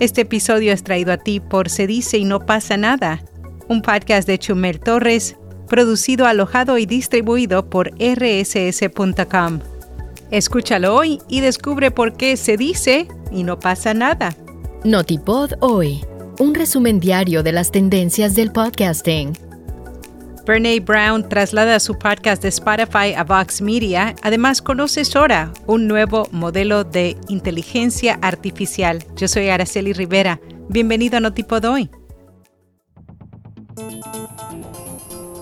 Este episodio es traído a ti por Se dice y no pasa nada, un podcast de Chumel Torres, producido, alojado y distribuido por rss.com. Escúchalo hoy y descubre por qué se dice y no pasa nada. Notipod hoy, un resumen diario de las tendencias del podcasting. Brene Brown traslada su podcast de Spotify a Vox Media. Además, conoce Sora, un nuevo modelo de inteligencia artificial. Yo soy Araceli Rivera. Bienvenido a Notipod hoy.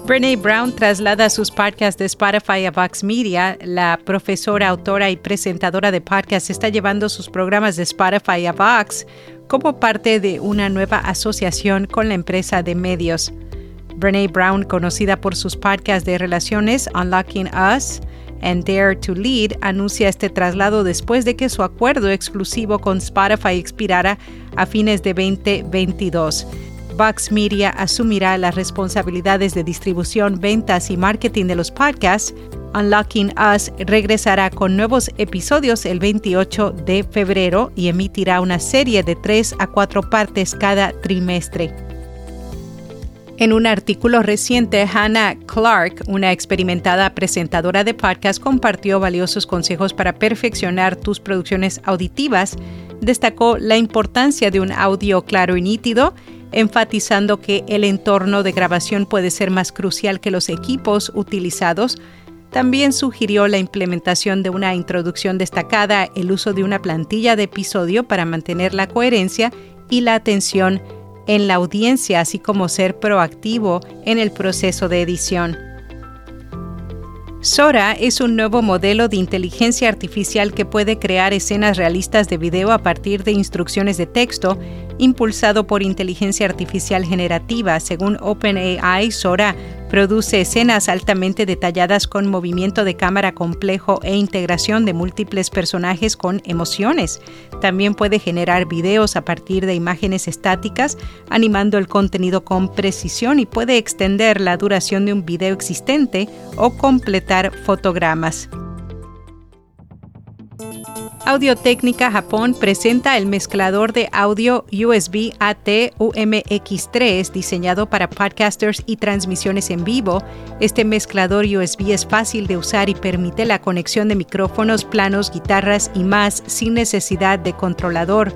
Brene Brown traslada sus podcasts de Spotify a Vox Media. La profesora, autora y presentadora de podcasts está llevando sus programas de Spotify a Vox como parte de una nueva asociación con la empresa de medios. Brene Brown, conocida por sus podcasts de relaciones Unlocking Us and Dare to Lead, anuncia este traslado después de que su acuerdo exclusivo con Spotify expirara a fines de 2022. Vox Media asumirá las responsabilidades de distribución, ventas y marketing de los podcasts. Unlocking Us regresará con nuevos episodios el 28 de febrero y emitirá una serie de tres a cuatro partes cada trimestre. En un artículo reciente, Hannah Clark, una experimentada presentadora de podcast, compartió valiosos consejos para perfeccionar tus producciones auditivas. Destacó la importancia de un audio claro y nítido, enfatizando que el entorno de grabación puede ser más crucial que los equipos utilizados. También sugirió la implementación de una introducción destacada, el uso de una plantilla de episodio para mantener la coherencia y la atención en la audiencia, así como ser proactivo en el proceso de edición. Sora es un nuevo modelo de inteligencia artificial que puede crear escenas realistas de video a partir de instrucciones de texto, impulsado por inteligencia artificial generativa. Según OpenAI, Sora produce escenas altamente detalladas con movimiento de cámara complejo e integración de múltiples personajes con emociones. También puede generar videos a partir de imágenes estáticas, animando el contenido con precisión y puede extender la duración de un video existente o completar fotogramas. Audio Técnica Japón presenta el mezclador de audio USB AT UMX3 diseñado para podcasters y transmisiones en vivo. Este mezclador USB es fácil de usar y permite la conexión de micrófonos, planos, guitarras y más sin necesidad de controlador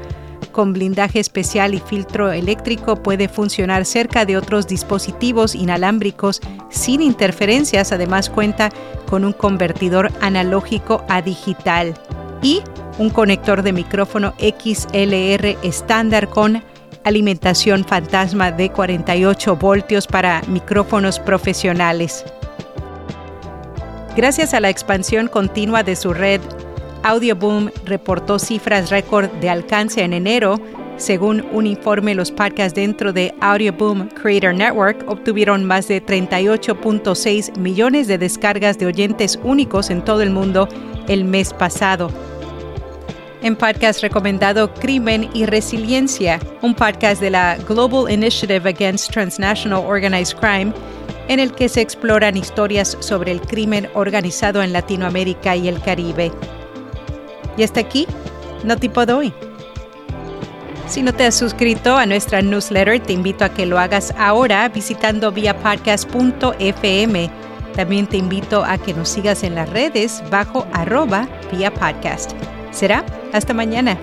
con blindaje especial y filtro eléctrico puede funcionar cerca de otros dispositivos inalámbricos sin interferencias. Además cuenta con un convertidor analógico a digital y un conector de micrófono XLR estándar con alimentación fantasma de 48 voltios para micrófonos profesionales. Gracias a la expansión continua de su red, Audioboom reportó cifras récord de alcance en enero. Según un informe, los podcasts dentro de Audioboom Creator Network obtuvieron más de 38.6 millones de descargas de oyentes únicos en todo el mundo el mes pasado. En podcast recomendado Crimen y Resiliencia, un podcast de la Global Initiative Against Transnational Organized Crime, en el que se exploran historias sobre el crimen organizado en Latinoamérica y el Caribe. Y hasta aquí, no tipo doy. Si no te has suscrito a nuestra newsletter, te invito a que lo hagas ahora visitando viapodcast.fm. También te invito a que nos sigas en las redes bajo arroba vía podcast. Será hasta mañana.